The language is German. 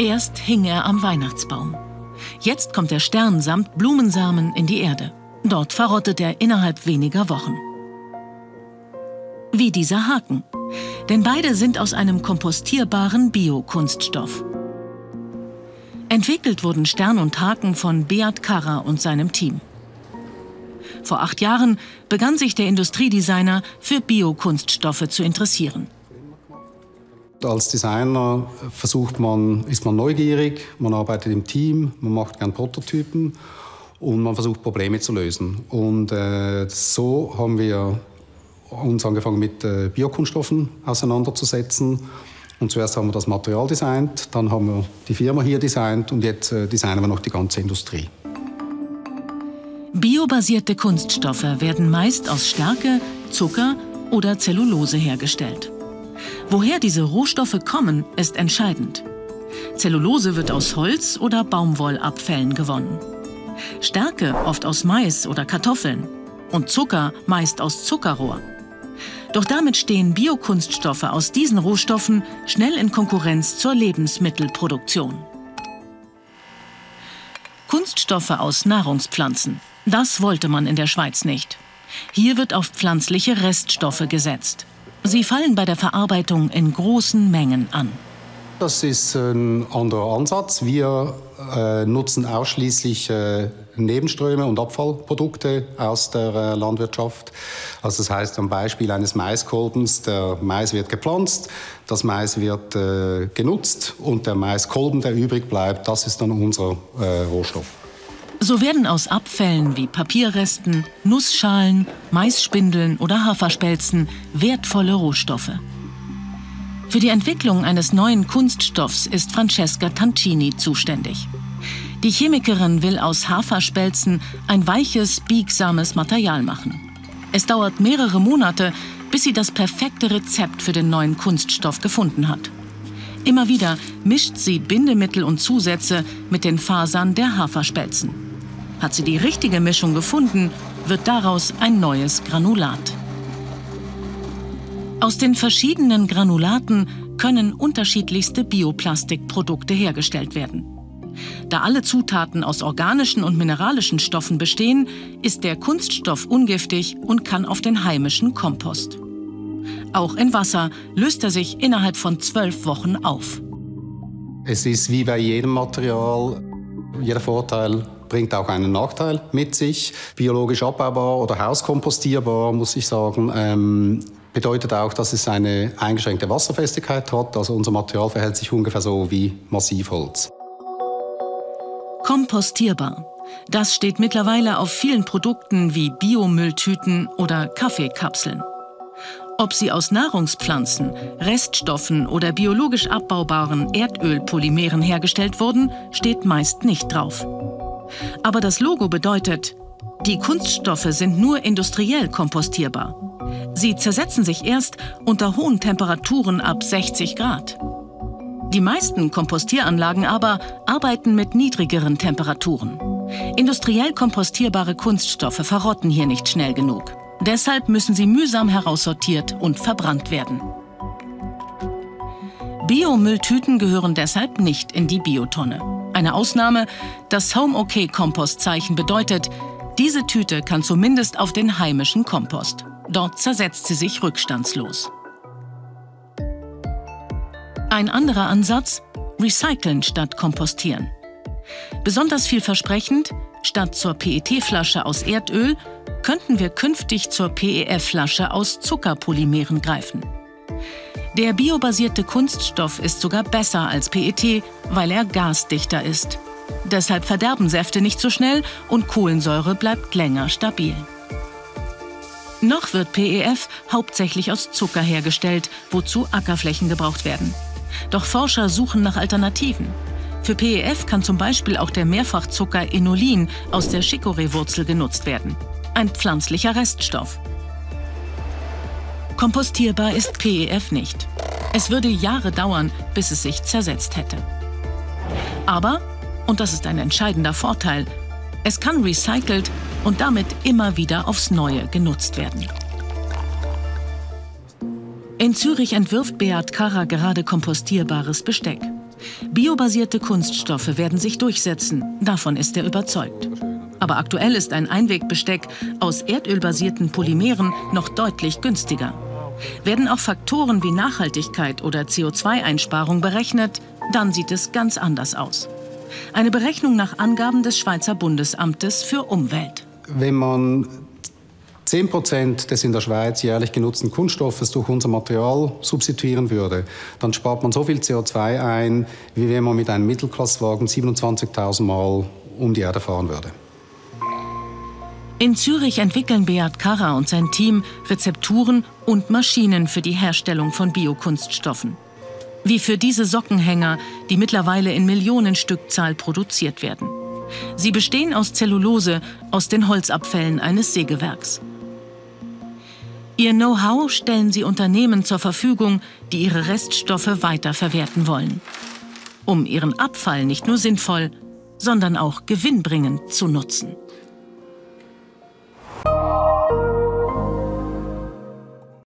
Erst hing er am Weihnachtsbaum. Jetzt kommt der Stern samt Blumensamen in die Erde. Dort verrottet er innerhalb weniger Wochen. Wie dieser Haken. Denn beide sind aus einem kompostierbaren Biokunststoff. Entwickelt wurden Stern und Haken von Beat Karra und seinem Team. Vor acht Jahren begann sich der Industriedesigner für Biokunststoffe zu interessieren. Als Designer versucht man, ist man neugierig, man arbeitet im Team, man macht gern Prototypen und man versucht Probleme zu lösen. Und äh, so haben wir uns angefangen mit äh, Biokunststoffen auseinanderzusetzen. Und zuerst haben wir das Material designt, dann haben wir die Firma hier designt und jetzt äh, designen wir noch die ganze Industrie. Biobasierte Kunststoffe werden meist aus Stärke, Zucker oder Zellulose hergestellt. Woher diese Rohstoffe kommen, ist entscheidend. Zellulose wird aus Holz oder Baumwollabfällen gewonnen. Stärke oft aus Mais oder Kartoffeln und Zucker meist aus Zuckerrohr. Doch damit stehen Biokunststoffe aus diesen Rohstoffen schnell in Konkurrenz zur Lebensmittelproduktion. Kunststoffe aus Nahrungspflanzen. Das wollte man in der Schweiz nicht. Hier wird auf pflanzliche Reststoffe gesetzt. Sie fallen bei der Verarbeitung in großen Mengen an. Das ist ein anderer Ansatz. Wir äh, nutzen ausschließlich äh, Nebenströme und Abfallprodukte aus der äh, Landwirtschaft. Also das heißt am Beispiel eines Maiskolbens, der Mais wird gepflanzt, das Mais wird äh, genutzt und der Maiskolben, der übrig bleibt, das ist dann unser äh, Rohstoff. So werden aus Abfällen wie Papierresten, Nussschalen, Maisspindeln oder Haferspelzen wertvolle Rohstoffe. Für die Entwicklung eines neuen Kunststoffs ist Francesca Tancini zuständig. Die Chemikerin will aus Haferspelzen ein weiches, biegsames Material machen. Es dauert mehrere Monate, bis sie das perfekte Rezept für den neuen Kunststoff gefunden hat. Immer wieder mischt sie Bindemittel und Zusätze mit den Fasern der Haferspelzen. Hat sie die richtige Mischung gefunden, wird daraus ein neues Granulat. Aus den verschiedenen Granulaten können unterschiedlichste Bioplastikprodukte hergestellt werden. Da alle Zutaten aus organischen und mineralischen Stoffen bestehen, ist der Kunststoff ungiftig und kann auf den heimischen Kompost. Auch in Wasser löst er sich innerhalb von zwölf Wochen auf. Es ist wie bei jedem Material, jeder Vorteil bringt auch einen Nachteil mit sich. Biologisch abbaubar oder hauskompostierbar, muss ich sagen, ähm, bedeutet auch, dass es eine eingeschränkte Wasserfestigkeit hat. Also unser Material verhält sich ungefähr so wie Massivholz. Kompostierbar. Das steht mittlerweile auf vielen Produkten wie Biomülltüten oder Kaffeekapseln. Ob sie aus Nahrungspflanzen, Reststoffen oder biologisch abbaubaren Erdölpolymeren hergestellt wurden, steht meist nicht drauf. Aber das Logo bedeutet, die Kunststoffe sind nur industriell kompostierbar. Sie zersetzen sich erst unter hohen Temperaturen ab 60 Grad. Die meisten Kompostieranlagen aber arbeiten mit niedrigeren Temperaturen. Industriell kompostierbare Kunststoffe verrotten hier nicht schnell genug. Deshalb müssen sie mühsam heraussortiert und verbrannt werden. Biomülltüten gehören deshalb nicht in die Biotonne. Eine Ausnahme, das Home OK bedeutet, diese Tüte kann zumindest auf den heimischen Kompost. Dort zersetzt sie sich rückstandslos. Ein anderer Ansatz, recyceln statt kompostieren. Besonders vielversprechend, statt zur PET-Flasche aus Erdöl könnten wir künftig zur PEF-Flasche aus Zuckerpolymeren greifen. Der biobasierte Kunststoff ist sogar besser als PET, weil er gasdichter ist. Deshalb verderben Säfte nicht so schnell und Kohlensäure bleibt länger stabil. Noch wird PEF hauptsächlich aus Zucker hergestellt, wozu Ackerflächen gebraucht werden. Doch Forscher suchen nach Alternativen. Für PEF kann zum Beispiel auch der Mehrfachzucker Inulin aus der Chicorée-Wurzel genutzt werden. Ein pflanzlicher Reststoff. Kompostierbar ist PEF nicht. Es würde Jahre dauern, bis es sich zersetzt hätte. Aber, und das ist ein entscheidender Vorteil, es kann recycelt und damit immer wieder aufs Neue genutzt werden. In Zürich entwirft Beat Karrer gerade kompostierbares Besteck. Biobasierte Kunststoffe werden sich durchsetzen, davon ist er überzeugt. Aber aktuell ist ein Einwegbesteck aus erdölbasierten Polymeren noch deutlich günstiger. Werden auch Faktoren wie Nachhaltigkeit oder CO2-Einsparung berechnet, dann sieht es ganz anders aus. Eine Berechnung nach Angaben des Schweizer Bundesamtes für Umwelt. Wenn man 10 Prozent des in der Schweiz jährlich genutzten Kunststoffes durch unser Material substituieren würde, dann spart man so viel CO2 ein, wie wenn man mit einem Mittelklasswagen 27.000 Mal um die Erde fahren würde. In Zürich entwickeln Beat Karrer und sein Team Rezepturen und Maschinen für die Herstellung von Biokunststoffen. Wie für diese Sockenhänger, die mittlerweile in Millionenstückzahl produziert werden. Sie bestehen aus Zellulose, aus den Holzabfällen eines Sägewerks. Ihr Know-how stellen sie Unternehmen zur Verfügung, die ihre Reststoffe weiterverwerten wollen. Um ihren Abfall nicht nur sinnvoll, sondern auch gewinnbringend zu nutzen.